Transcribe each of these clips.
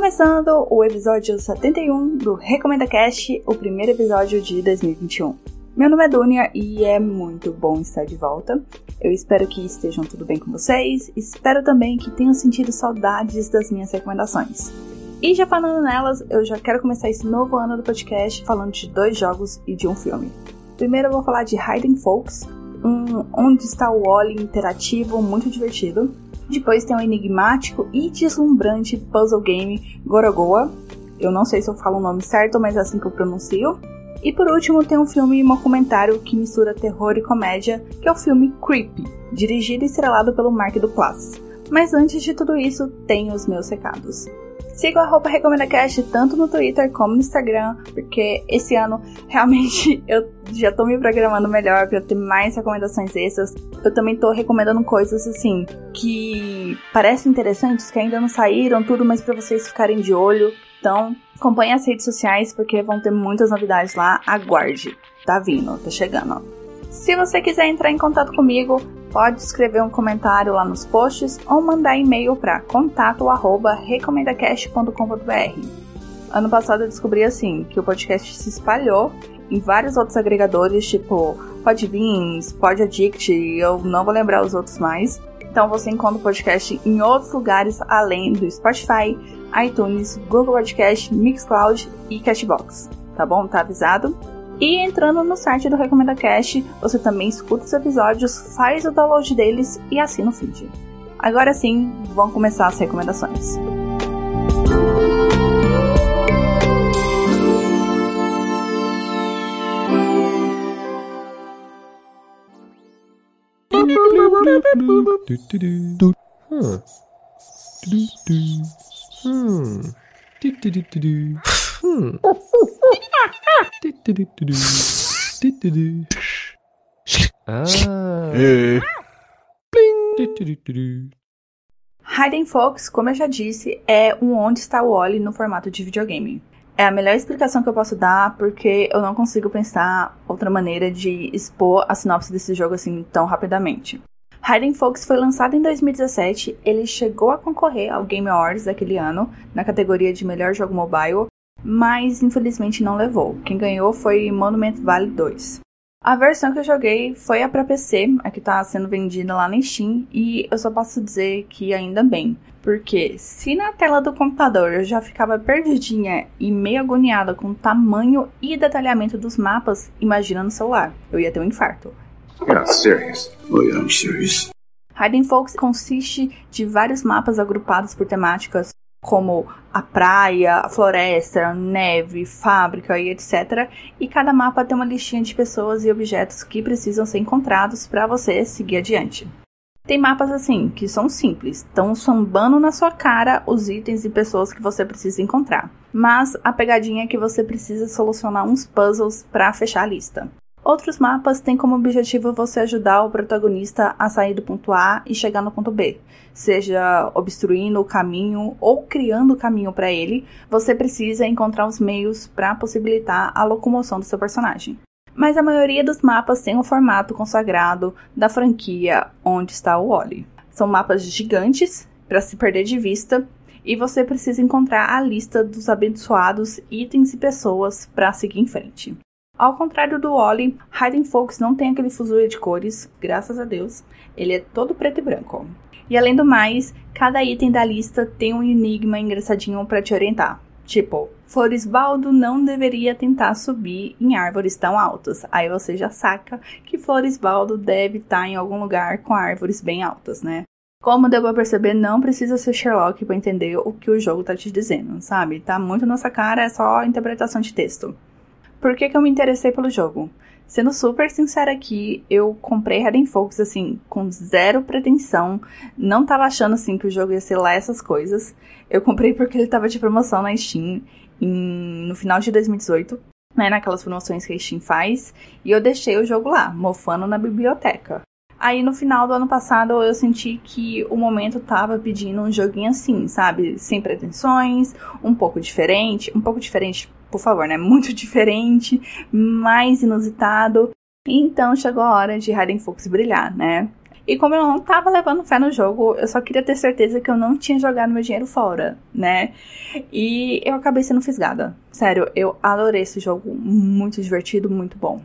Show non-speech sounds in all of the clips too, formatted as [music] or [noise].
Começando o episódio 71 do Recomenda Cast, o primeiro episódio de 2021. Meu nome é Dunia e é muito bom estar de volta. Eu espero que estejam tudo bem com vocês, espero também que tenham sentido saudades das minhas recomendações. E já falando nelas, eu já quero começar esse novo ano do podcast falando de dois jogos e de um filme. Primeiro eu vou falar de Hiding Folks, um onde está o Wally interativo muito divertido. Depois tem o enigmático e deslumbrante puzzle game Gorogoa. Eu não sei se eu falo o nome certo, mas é assim que eu pronuncio. E por último tem um filme e um documentário que mistura terror e comédia, que é o filme Creepy, dirigido e estrelado pelo Mark Duplass. Mas antes de tudo isso, tem os meus recados. Siga o arroba RecomendaCast tanto no Twitter como no Instagram, porque esse ano [laughs] realmente eu já tô me programando melhor para ter mais recomendações extras. Eu também tô recomendando coisas assim que parecem interessantes, que ainda não saíram, tudo, mas para vocês ficarem de olho. Então, acompanhe as redes sociais porque vão ter muitas novidades lá. Aguarde. Tá vindo, tá chegando. Se você quiser entrar em contato comigo, pode escrever um comentário lá nos posts ou mandar e-mail para contato@recomendacast.com.br. Ano passado eu descobri assim que o podcast se espalhou em vários outros agregadores, tipo Podbeans, Podaddict, eu não vou lembrar os outros mais. Então você encontra o podcast em outros lugares além do Spotify, iTunes, Google Podcast, Mixcloud e Cashbox. Tá bom? Tá avisado? E entrando no site do Recomenda Cast, você também escuta os episódios, faz o download deles e assina o feed. Agora sim, vamos começar as recomendações. Hmm. ah. Hidden Fox, como eu já disse, é um Onde Está o Wally no formato de videogame. É a melhor explicação que eu posso dar, porque eu não consigo pensar outra maneira de expor a sinopse desse jogo assim tão rapidamente. Hidden Fox foi lançado em 2017, ele chegou a concorrer ao Game Awards daquele ano, na categoria de melhor jogo mobile, mas infelizmente não levou. Quem ganhou foi Monument Valley 2. A versão que eu joguei foi a para PC, a que está sendo vendida lá na Steam, e eu só posso dizer que ainda bem. Porque se na tela do computador eu já ficava perdidinha e meio agoniada com o tamanho e detalhamento dos mapas, imagina no celular. Eu ia ter um infarto. Yeah, serious. Oh yeah, I'm serious. Hiding Folks consiste de vários mapas agrupados por temáticas como a praia, a floresta, neve, fábrica e etc. E cada mapa tem uma listinha de pessoas e objetos que precisam ser encontrados para você seguir adiante. Tem mapas assim, que são simples, estão sambando na sua cara os itens e pessoas que você precisa encontrar. Mas a pegadinha é que você precisa solucionar uns puzzles para fechar a lista. Outros mapas têm como objetivo você ajudar o protagonista a sair do ponto A e chegar no ponto B, seja obstruindo o caminho ou criando o caminho para ele, você precisa encontrar os meios para possibilitar a locomoção do seu personagem. Mas a maioria dos mapas tem o um formato consagrado da franquia Onde está o Wally. São mapas gigantes para se perder de vista e você precisa encontrar a lista dos abençoados itens e pessoas para seguir em frente. Ao contrário do Wally, Hiding Folks não tem aquele fuzuê de cores, graças a Deus. Ele é todo preto e branco. E além do mais, cada item da lista tem um enigma engraçadinho para te orientar. Tipo, Floresbaldo não deveria tentar subir em árvores tão altas. Aí você já saca que Floresbaldo deve estar tá em algum lugar com árvores bem altas, né? Como deu pra perceber, não precisa ser Sherlock para entender o que o jogo tá te dizendo, sabe? Tá muito nossa cara, é só interpretação de texto. Por que, que eu me interessei pelo jogo? Sendo super sincera aqui, eu comprei Hidden Focus assim, com zero pretensão. Não tava achando assim que o jogo ia ser lá essas coisas. Eu comprei porque ele tava de promoção na Steam em, no final de 2018, né? Naquelas promoções que a Steam faz. E eu deixei o jogo lá, mofando na biblioteca. Aí no final do ano passado eu senti que o momento tava pedindo um joguinho assim, sabe? Sem pretensões, um pouco diferente, um pouco diferente por favor, né? [laughs] Muito diferente, mais inusitado. Então chegou a hora de Hidden Fox brilhar, né? E como eu não tava levando fé no jogo, eu só queria ter certeza que eu não tinha jogado meu dinheiro fora, né? E eu acabei sendo fisgada. Sério, eu adorei esse jogo, muito divertido, muito bom.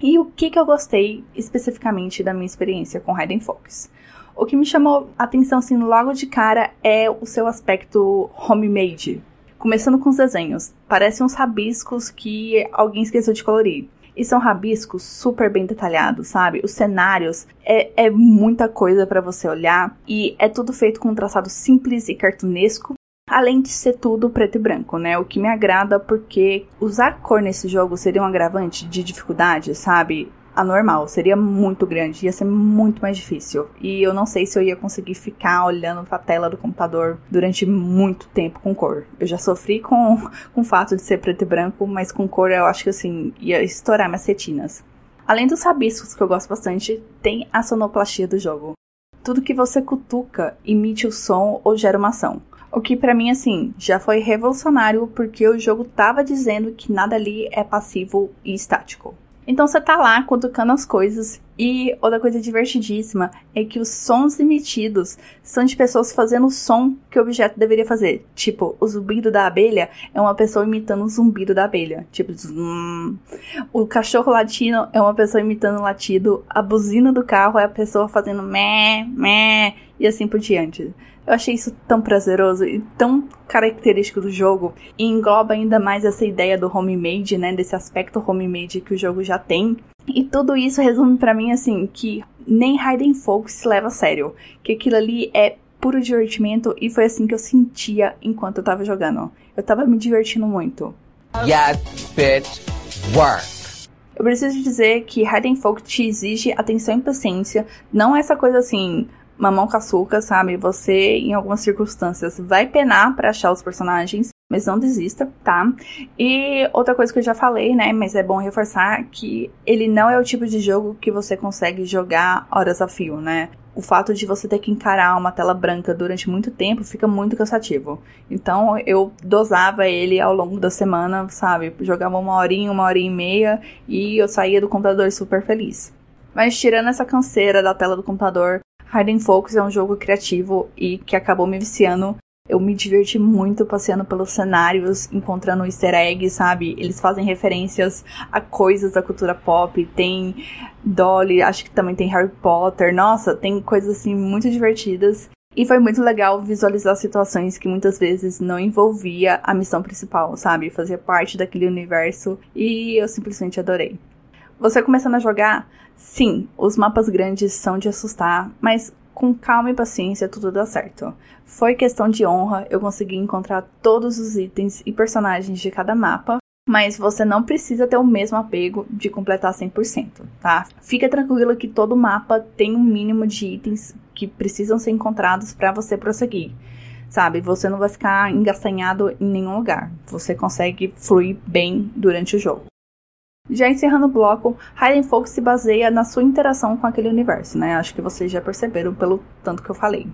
E o que que eu gostei especificamente da minha experiência com Hidden Focus? O que me chamou a atenção assim logo de cara é o seu aspecto homemade. Começando com os desenhos, parecem uns rabiscos que alguém esqueceu de colorir. E são rabiscos super bem detalhados, sabe? Os cenários é, é muita coisa para você olhar e é tudo feito com um traçado simples e cartunesco. Além de ser tudo preto e branco, né? O que me agrada porque usar cor nesse jogo seria um agravante de dificuldade, sabe? Anormal, seria muito grande, ia ser muito mais difícil. E eu não sei se eu ia conseguir ficar olhando pra tela do computador durante muito tempo com cor. Eu já sofri com, [laughs] com o fato de ser preto e branco, mas com cor eu acho que assim, ia estourar minhas retinas. Além dos rabiscos que eu gosto bastante, tem a sonoplastia do jogo. Tudo que você cutuca emite o som ou gera uma ação. O que para mim assim já foi revolucionário porque o jogo tava dizendo que nada ali é passivo e estático. Então você tá lá cutucando as coisas e outra coisa divertidíssima é que os sons emitidos são de pessoas fazendo o som que o objeto deveria fazer. Tipo, o zumbido da abelha é uma pessoa imitando o zumbido da abelha. Tipo, zum. o cachorro latino é uma pessoa imitando o latido. A buzina do carro é a pessoa fazendo mé, mé e assim por diante. Eu achei isso tão prazeroso e tão característico do jogo e engloba ainda mais essa ideia do homemade, né, desse aspecto homemade que o jogo já tem. E tudo isso resume para mim assim que nem Hidden Folk se leva a sério, que aquilo ali é puro divertimento e foi assim que eu sentia enquanto eu tava jogando. Eu tava me divertindo muito. Yes, bitch, work. Eu preciso dizer que Hidden Folk te exige atenção e paciência, não é essa coisa assim, mamão com açúcar, sabe? Você, em algumas circunstâncias, vai penar para achar os personagens, mas não desista, tá? E outra coisa que eu já falei, né? Mas é bom reforçar que ele não é o tipo de jogo que você consegue jogar horas a fio, né? O fato de você ter que encarar uma tela branca durante muito tempo fica muito cansativo. Então eu dosava ele ao longo da semana, sabe? Jogava uma horinha, uma hora e meia e eu saía do computador super feliz. Mas tirando essa canseira da tela do computador, Hidden Focus é um jogo criativo e que acabou me viciando. Eu me diverti muito passeando pelos cenários, encontrando easter eggs, sabe? Eles fazem referências a coisas da cultura pop. Tem Dolly, acho que também tem Harry Potter. Nossa, tem coisas assim muito divertidas. E foi muito legal visualizar situações que muitas vezes não envolvia a missão principal, sabe? Fazia parte daquele universo e eu simplesmente adorei. Você começando a jogar, sim, os mapas grandes são de assustar, mas com calma e paciência tudo dá certo. Foi questão de honra, eu consegui encontrar todos os itens e personagens de cada mapa, mas você não precisa ter o mesmo apego de completar 100%, tá? Fica tranquilo que todo mapa tem um mínimo de itens que precisam ser encontrados para você prosseguir. Sabe, você não vai ficar engastanhado em nenhum lugar. Você consegue fluir bem durante o jogo. Já encerrando o bloco, Hidden Focus se baseia na sua interação com aquele universo, né? Acho que vocês já perceberam pelo tanto que eu falei.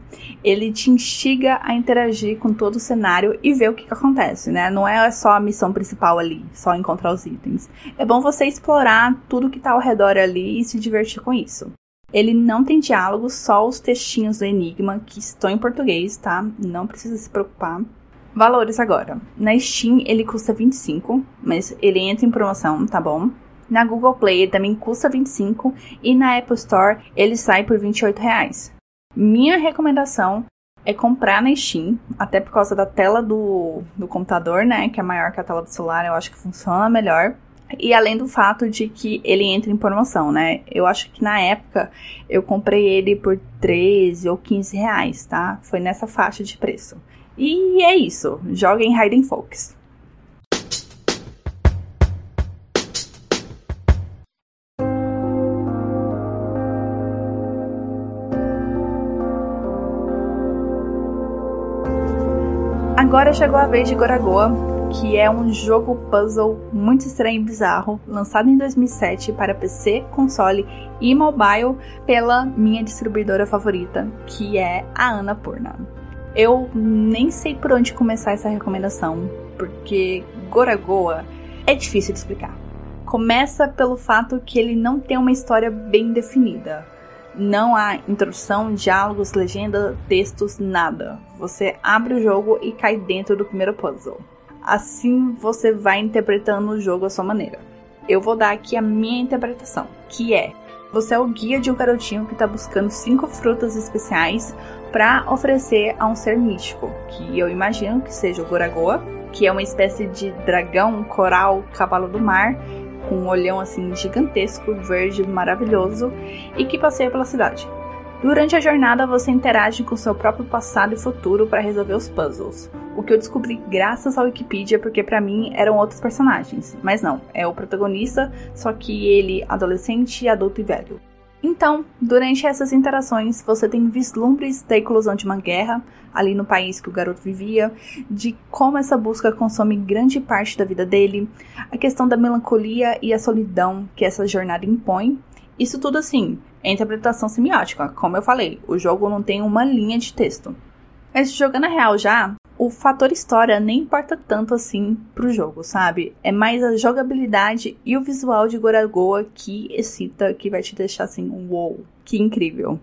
Ele te instiga a interagir com todo o cenário e ver o que, que acontece, né? Não é só a missão principal ali, só encontrar os itens. É bom você explorar tudo que tá ao redor ali e se divertir com isso. Ele não tem diálogos, só os textinhos do Enigma, que estão em português, tá? Não precisa se preocupar. Valores agora. Na Steam ele custa 25, mas ele entra em promoção, tá bom? Na Google Play ele também custa 25 e na Apple Store ele sai por 28 reais. Minha recomendação é comprar na Steam, até por causa da tela do, do computador, né, que é maior que a tela do celular, eu acho que funciona melhor. E além do fato de que ele entra em promoção, né? Eu acho que na época eu comprei ele por 13 ou 15 reais, tá? Foi nessa faixa de preço. E é isso. Joguem Hidden Focus. Agora chegou a vez de Goragoa, que é um jogo puzzle muito estranho e bizarro, lançado em 2007 para PC, console e mobile pela minha distribuidora favorita, que é a Annapurna. Eu nem sei por onde começar essa recomendação, porque Goragoa é difícil de explicar. Começa pelo fato que ele não tem uma história bem definida. Não há introdução, diálogos, legenda, textos, nada. Você abre o jogo e cai dentro do primeiro puzzle. Assim você vai interpretando o jogo à sua maneira. Eu vou dar aqui a minha interpretação, que é: você é o guia de um garotinho que está buscando cinco frutas especiais para oferecer a um ser místico, que eu imagino que seja o Goragoa, que é uma espécie de dragão, coral, cavalo do mar, com um olhão assim gigantesco, verde, maravilhoso, e que passeia pela cidade. Durante a jornada, você interage com seu próprio passado e futuro para resolver os puzzles. O que eu descobri graças ao Wikipedia, porque para mim eram outros personagens. Mas não, é o protagonista, só que ele adolescente, adulto e velho. Então, durante essas interações, você tem vislumbres da eclosão de uma guerra, ali no país que o garoto vivia, de como essa busca consome grande parte da vida dele, a questão da melancolia e a solidão que essa jornada impõe. Isso tudo assim, é interpretação semiótica, como eu falei, o jogo não tem uma linha de texto. Mas jogando a real já, o fator história nem importa tanto assim pro jogo, sabe? É mais a jogabilidade e o visual de Goragoa que excita, que vai te deixar assim, uou, que incrível.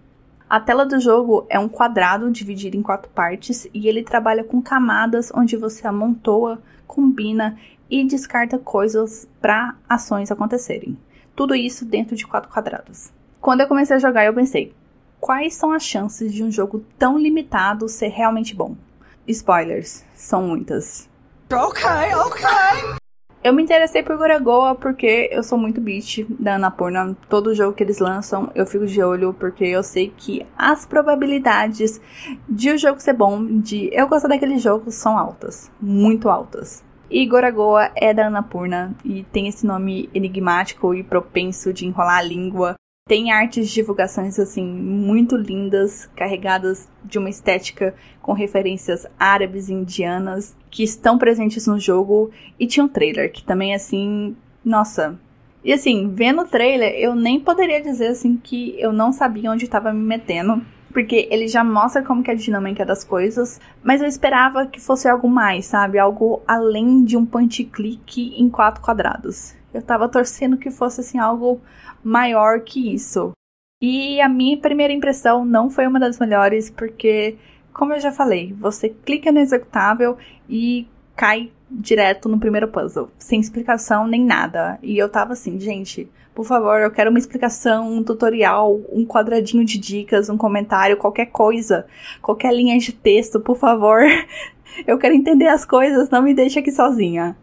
A tela do jogo é um quadrado dividido em quatro partes e ele trabalha com camadas onde você amontoa, combina e descarta coisas para ações acontecerem. Tudo isso dentro de quatro quadrados. Quando eu comecei a jogar, eu pensei: quais são as chances de um jogo tão limitado ser realmente bom? Spoilers, são muitas. Ok, ok. Eu me interessei por Goragoa porque eu sou muito beat da Annapurna. Todo jogo que eles lançam, eu fico de olho porque eu sei que as probabilidades de o jogo ser bom, de eu gostar daquele jogo, são altas. Muito altas. E Goragoa é da Annapurna e tem esse nome enigmático e propenso de enrolar a língua. Tem artes de divulgações assim muito lindas, carregadas de uma estética com referências árabes e indianas que estão presentes no jogo e tinha um trailer que também assim, nossa. E assim, vendo o trailer, eu nem poderia dizer assim que eu não sabia onde estava me metendo, porque ele já mostra como que é a dinâmica das coisas, mas eu esperava que fosse algo mais, sabe? Algo além de um point click em quatro quadrados. Eu tava torcendo que fosse assim algo maior que isso. E a minha primeira impressão não foi uma das melhores, porque, como eu já falei, você clica no executável e cai direto no primeiro puzzle, sem explicação nem nada. E eu tava assim, gente, por favor, eu quero uma explicação, um tutorial, um quadradinho de dicas, um comentário, qualquer coisa, qualquer linha de texto, por favor. [laughs] Eu quero entender as coisas, não me deixe aqui sozinha.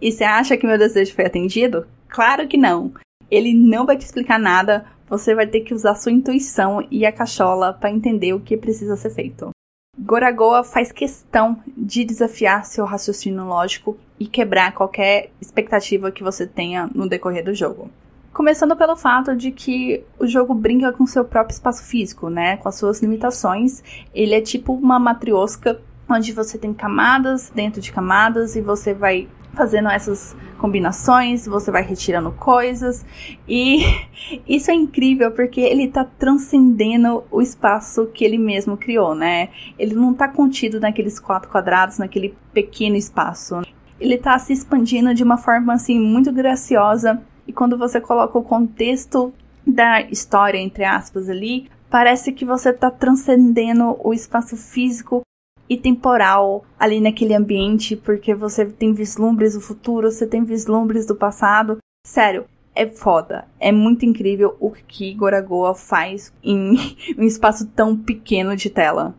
E você acha que meu desejo foi atendido? Claro que não. Ele não vai te explicar nada, você vai ter que usar sua intuição e a cachola para entender o que precisa ser feito. Goragoa faz questão de desafiar seu raciocínio lógico e quebrar qualquer expectativa que você tenha no decorrer do jogo. Começando pelo fato de que o jogo brinca com seu próprio espaço físico, né? Com as suas limitações. Ele é tipo uma matriosca onde você tem camadas dentro de camadas e você vai fazendo essas combinações, você vai retirando coisas e [laughs] isso é incrível porque ele tá transcendendo o espaço que ele mesmo criou, né? Ele não tá contido naqueles quatro quadrados, naquele pequeno espaço. Ele tá se expandindo de uma forma assim muito graciosa e quando você coloca o contexto da história entre aspas ali, parece que você tá transcendendo o espaço físico e temporal ali naquele ambiente, porque você tem vislumbres do futuro, você tem vislumbres do passado. Sério, é foda. É muito incrível o que Goragoa faz em [laughs] um espaço tão pequeno de tela.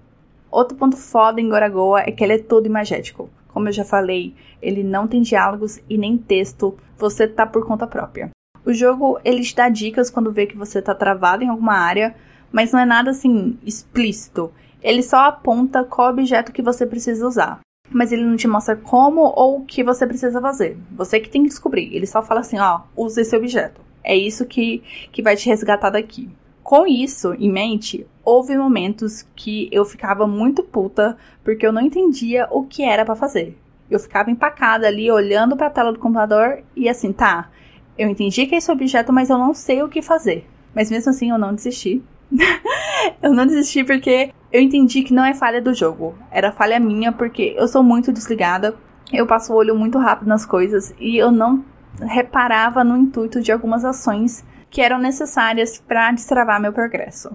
Outro ponto foda em Goragoa é que ele é todo imagético. Como eu já falei, ele não tem diálogos e nem texto, você tá por conta própria. O jogo ele te dá dicas quando vê que você tá travado em alguma área, mas não é nada assim explícito. Ele só aponta qual objeto que você precisa usar. Mas ele não te mostra como ou o que você precisa fazer. Você que tem que descobrir. Ele só fala assim, ó, use esse objeto. É isso que, que vai te resgatar daqui. Com isso em mente, houve momentos que eu ficava muito puta porque eu não entendia o que era para fazer. Eu ficava empacada ali olhando para a tela do computador e assim, tá, eu entendi que é esse objeto, mas eu não sei o que fazer. Mas mesmo assim eu não desisti. [laughs] eu não desisti porque eu entendi que não é falha do jogo. Era falha minha porque eu sou muito desligada. Eu passo o olho muito rápido nas coisas e eu não reparava no intuito de algumas ações que eram necessárias para destravar meu progresso.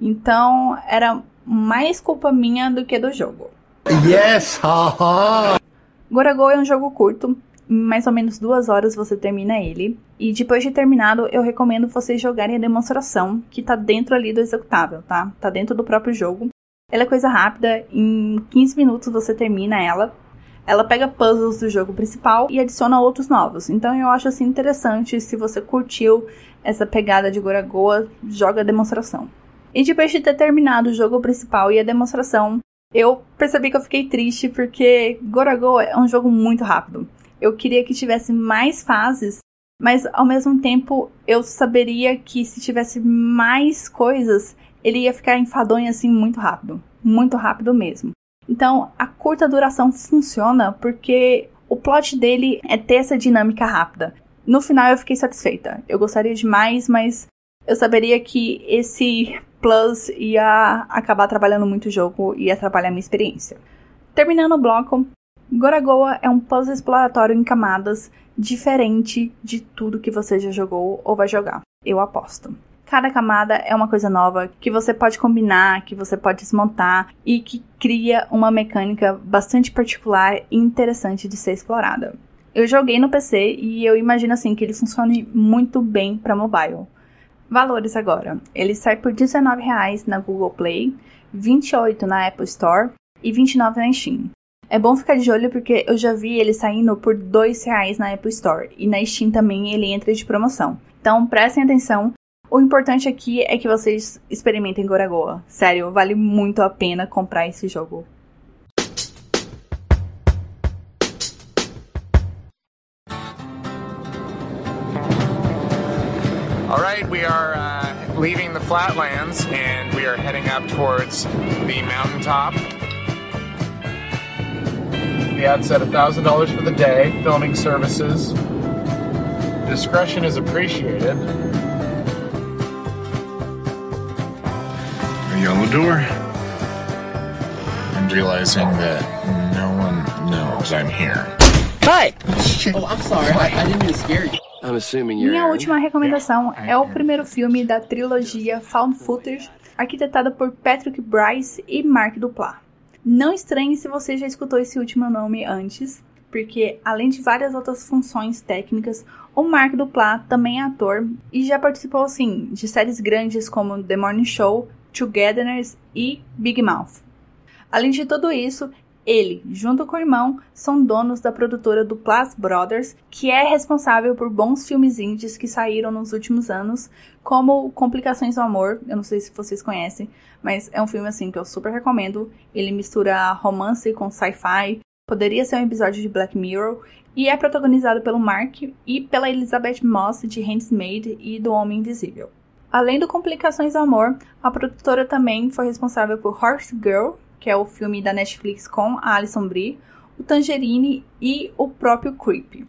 Então, era mais culpa minha do que do jogo. Yes! Gorago é um jogo curto, em mais ou menos duas horas você termina ele. E depois de terminado, eu recomendo vocês jogarem a demonstração, que tá dentro ali do executável, tá? Tá dentro do próprio jogo. Ela é coisa rápida, em 15 minutos você termina ela. Ela pega puzzles do jogo principal e adiciona outros novos. Então eu acho assim interessante, se você curtiu essa pegada de Goragoa, joga a demonstração. E depois de ter terminado o jogo principal e a demonstração, eu percebi que eu fiquei triste porque Goragoa é um jogo muito rápido. Eu queria que tivesse mais fases, mas ao mesmo tempo eu saberia que se tivesse mais coisas, ele ia ficar enfadonho assim muito rápido. Muito rápido mesmo. Então, a curta duração funciona porque o plot dele é ter essa dinâmica rápida. No final eu fiquei satisfeita. Eu gostaria de mais, mas eu saberia que esse plus ia acabar trabalhando muito o jogo e atrapalhar a minha experiência. Terminando o bloco, Goragoa é um puzzle exploratório em camadas diferente de tudo que você já jogou ou vai jogar. Eu aposto. Cada camada é uma coisa nova que você pode combinar, que você pode desmontar e que cria uma mecânica bastante particular e interessante de ser explorada. Eu joguei no PC e eu imagino assim que ele funcione muito bem para mobile. Valores agora. Ele sai por R$19,00 na Google Play, R$28,00 na Apple Store e R$29,00 na Steam. É bom ficar de olho porque eu já vi ele saindo por dois reais na Apple Store e na Steam também ele entra de promoção. Então prestem atenção. O importante aqui é que vocês experimentem Goragoa. Sério, vale muito a pena comprar esse jogo. All right, we are uh, leaving the flatlands and we are heading up towards the mountaintop. The ad said $1,000 for the day, filming services. Discretion is appreciated. A yellow door. And realizing that no one knows I'm here. Hi! Oh, I'm sorry. I, I didn't mean to scare you. Minha última recomendação é o primeiro filme da trilogia Found Footage, arquitetada por Patrick Bryce e Mark Duplass. Não estranhe se você já escutou esse último nome antes, porque além de várias outras funções técnicas, o Mark Duplass também é ator e já participou assim de séries grandes como The Morning Show, Togetherness e Big Mouth. Além de tudo isso, ele, junto com o irmão, são donos da produtora do Plus Brothers, que é responsável por bons filmes indies que saíram nos últimos anos, como Complicações do Amor, eu não sei se vocês conhecem, mas é um filme assim que eu super recomendo. Ele mistura romance com sci-fi, poderia ser um episódio de Black Mirror, e é protagonizado pelo Mark e pela Elizabeth Moss de Handmaid e do Homem Invisível. Além do Complicações do Amor, a produtora também foi responsável por Horse Girl, que é o filme da Netflix com a Alison Brie, o Tangerine e o próprio Creep.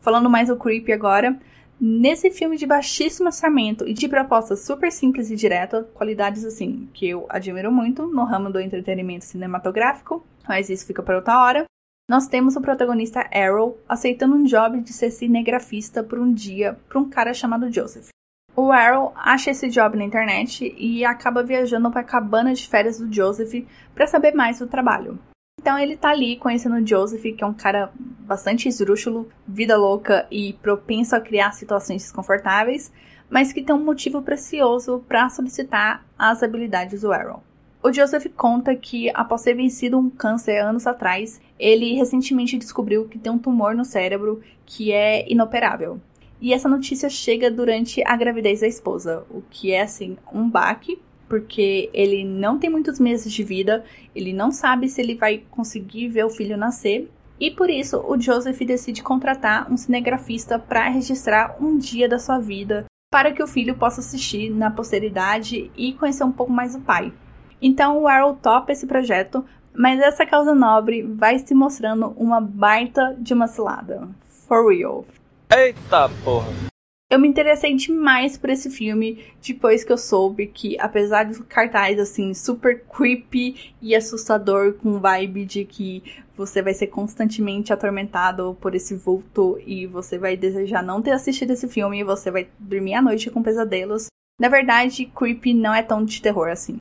Falando mais do Creep agora, nesse filme de baixíssimo orçamento e de proposta super simples e direta, qualidades assim que eu admiro muito no ramo do entretenimento cinematográfico, mas isso fica para outra hora. Nós temos o protagonista Arrow aceitando um job de ser cinegrafista por um dia para um cara chamado Joseph. O Arrow acha esse job na internet e acaba viajando para a cabana de férias do Joseph para saber mais do trabalho. Então ele tá ali conhecendo o Joseph, que é um cara bastante esdrúxulo, vida louca e propenso a criar situações desconfortáveis, mas que tem um motivo precioso para solicitar as habilidades do Arrow. O Joseph conta que, após ter vencido um câncer anos atrás, ele recentemente descobriu que tem um tumor no cérebro que é inoperável. E essa notícia chega durante a gravidez da esposa, o que é assim um baque, porque ele não tem muitos meses de vida, ele não sabe se ele vai conseguir ver o filho nascer. E por isso o Joseph decide contratar um cinegrafista para registrar um dia da sua vida, para que o filho possa assistir na posteridade e conhecer um pouco mais o pai. Então o Arrow topa esse projeto, mas essa causa nobre vai se mostrando uma baita de uma cilada. For real. Eita porra! Eu me interessei demais por esse filme depois que eu soube que, apesar do cartaz assim super creepy e assustador, com vibe de que você vai ser constantemente atormentado por esse vulto e você vai desejar não ter assistido esse filme e você vai dormir à noite com pesadelos. Na verdade, Creepy não é tão de terror assim.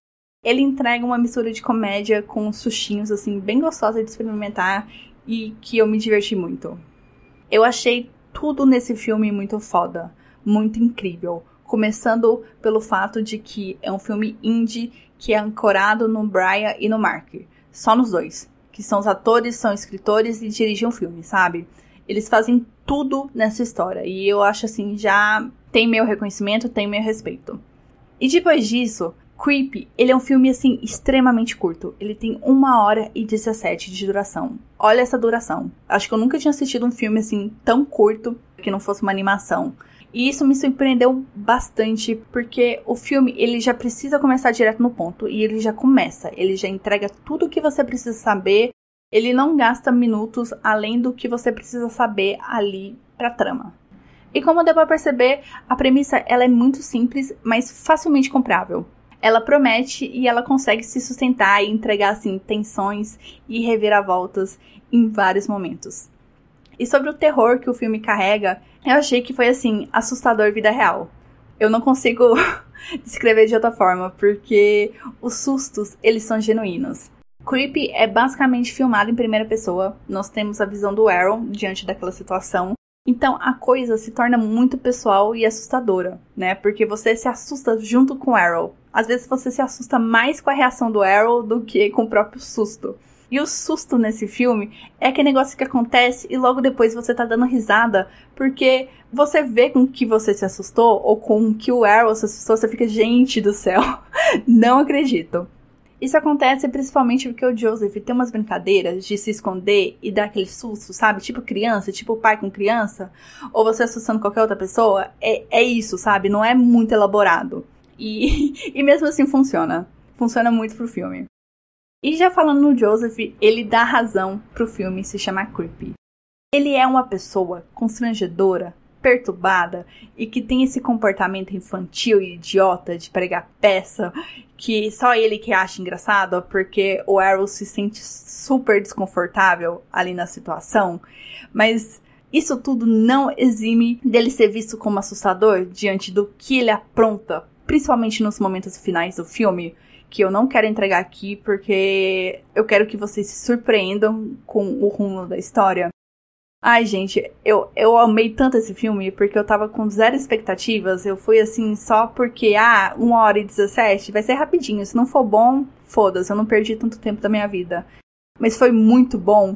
Ele entrega uma mistura de comédia com sushinhos assim bem gostosa de experimentar e que eu me diverti muito. Eu achei tudo nesse filme muito foda muito incrível. Começando pelo fato de que é um filme indie que é ancorado no Brian e no Mark. Só nos dois. Que são os atores, são escritores e dirigem o um filme, sabe? Eles fazem tudo nessa história. E eu acho assim, já tem meu reconhecimento, tem meu respeito. E depois disso, Creepy, ele é um filme assim extremamente curto. Ele tem uma hora e 17 de duração. Olha essa duração. Acho que eu nunca tinha assistido um filme assim tão curto que não fosse uma animação. E isso me surpreendeu bastante, porque o filme ele já precisa começar direto no ponto e ele já começa, ele já entrega tudo o que você precisa saber. Ele não gasta minutos além do que você precisa saber ali para trama. E como deu para perceber, a premissa ela é muito simples, mas facilmente comprável. Ela promete e ela consegue se sustentar e entregar assim tensões e reviravoltas em vários momentos. E sobre o terror que o filme carrega, eu achei que foi assim, assustador vida real. Eu não consigo [laughs] descrever de outra forma, porque os sustos, eles são genuínos. Creepy é basicamente filmado em primeira pessoa. Nós temos a visão do Aaron diante daquela situação. Então a coisa se torna muito pessoal e assustadora, né? Porque você se assusta junto com o Arrow. Às vezes você se assusta mais com a reação do Arrow do que com o próprio susto. E o susto nesse filme é aquele negócio que acontece e logo depois você tá dando risada, porque você vê com que você se assustou ou com que o Arrow se assustou, você fica, gente do céu, [laughs] não acredito. Isso acontece principalmente porque o Joseph tem umas brincadeiras de se esconder e dar aquele susto, sabe? Tipo criança, tipo pai com criança, ou você assustando qualquer outra pessoa. É, é isso, sabe? Não é muito elaborado. E, [laughs] e mesmo assim funciona. Funciona muito pro filme. E já falando no Joseph, ele dá razão pro filme se chamar Creepy. Ele é uma pessoa constrangedora, perturbada e que tem esse comportamento infantil e idiota de pregar peça que só ele que acha engraçado porque o Arrow se sente super desconfortável ali na situação, mas isso tudo não exime dele ser visto como assustador diante do que ele apronta, principalmente nos momentos finais do filme, que eu não quero entregar aqui porque eu quero que vocês se surpreendam com o rumo da história. Ai, gente, eu, eu amei tanto esse filme porque eu tava com zero expectativas. Eu fui assim só porque, ah, 1 hora e 17 vai ser rapidinho. Se não for bom, foda-se, eu não perdi tanto tempo da minha vida. Mas foi muito bom.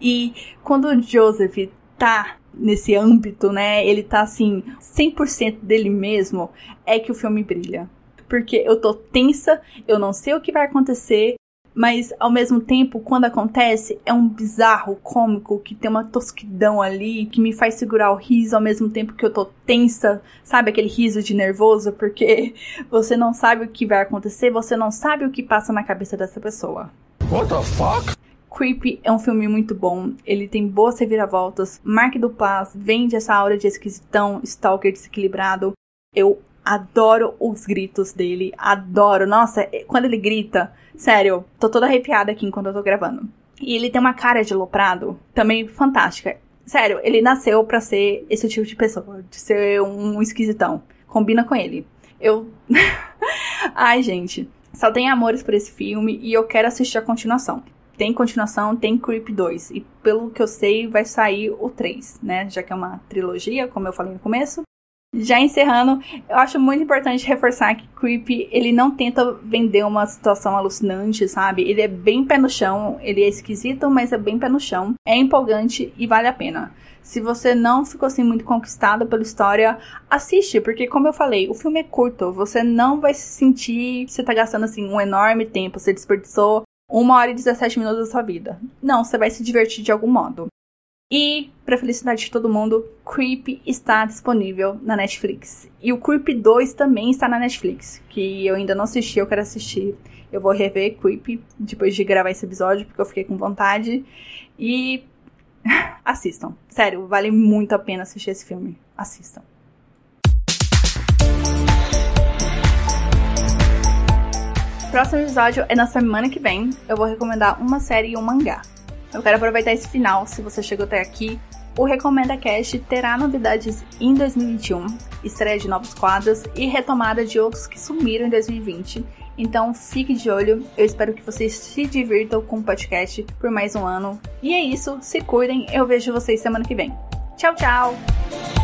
E quando o Joseph tá nesse âmbito, né, ele tá assim, 100% dele mesmo, é que o filme brilha porque eu tô tensa, eu não sei o que vai acontecer, mas ao mesmo tempo, quando acontece, é um bizarro cômico que tem uma tosquidão ali que me faz segurar o riso ao mesmo tempo que eu tô tensa, sabe aquele riso de nervoso, porque [laughs] você não sabe o que vai acontecer, você não sabe o que passa na cabeça dessa pessoa. What the fuck? Creepy é um filme muito bom, ele tem boas reviravoltas. Mark Duplass vende essa aura de esquisitão, stalker desequilibrado. Eu Adoro os gritos dele, adoro. Nossa, é, quando ele grita, sério, tô toda arrepiada aqui enquanto eu tô gravando. E ele tem uma cara de loprado também fantástica. Sério, ele nasceu para ser esse tipo de pessoa, de ser um esquisitão. Combina com ele. Eu. [laughs] Ai, gente. Só tenho amores por esse filme e eu quero assistir a continuação. Tem continuação, tem Creep 2. E pelo que eu sei, vai sair o 3, né? Já que é uma trilogia, como eu falei no começo. Já encerrando, eu acho muito importante reforçar que Creepy, ele não tenta vender uma situação alucinante, sabe? Ele é bem pé no chão, ele é esquisito, mas é bem pé no chão. É empolgante e vale a pena. Se você não ficou assim muito conquistado pela história, assiste, porque como eu falei, o filme é curto, você não vai se sentir que você tá gastando assim um enorme tempo, você desperdiçou uma hora e 17 minutos da sua vida. Não, você vai se divertir de algum modo. E, pra felicidade de todo mundo, Creep está disponível na Netflix. E o Creep 2 também está na Netflix, que eu ainda não assisti, eu quero assistir. Eu vou rever Creep depois de gravar esse episódio, porque eu fiquei com vontade. E [laughs] assistam. Sério, vale muito a pena assistir esse filme. Assistam. O próximo episódio é na semana que vem. Eu vou recomendar uma série e um mangá. Eu quero aproveitar esse final, se você chegou até aqui. O Recomenda Cast terá novidades em 2021, estreia de novos quadros e retomada de outros que sumiram em 2020. Então fique de olho, eu espero que vocês se divirtam com o podcast por mais um ano. E é isso, se cuidem, eu vejo vocês semana que vem. Tchau, tchau!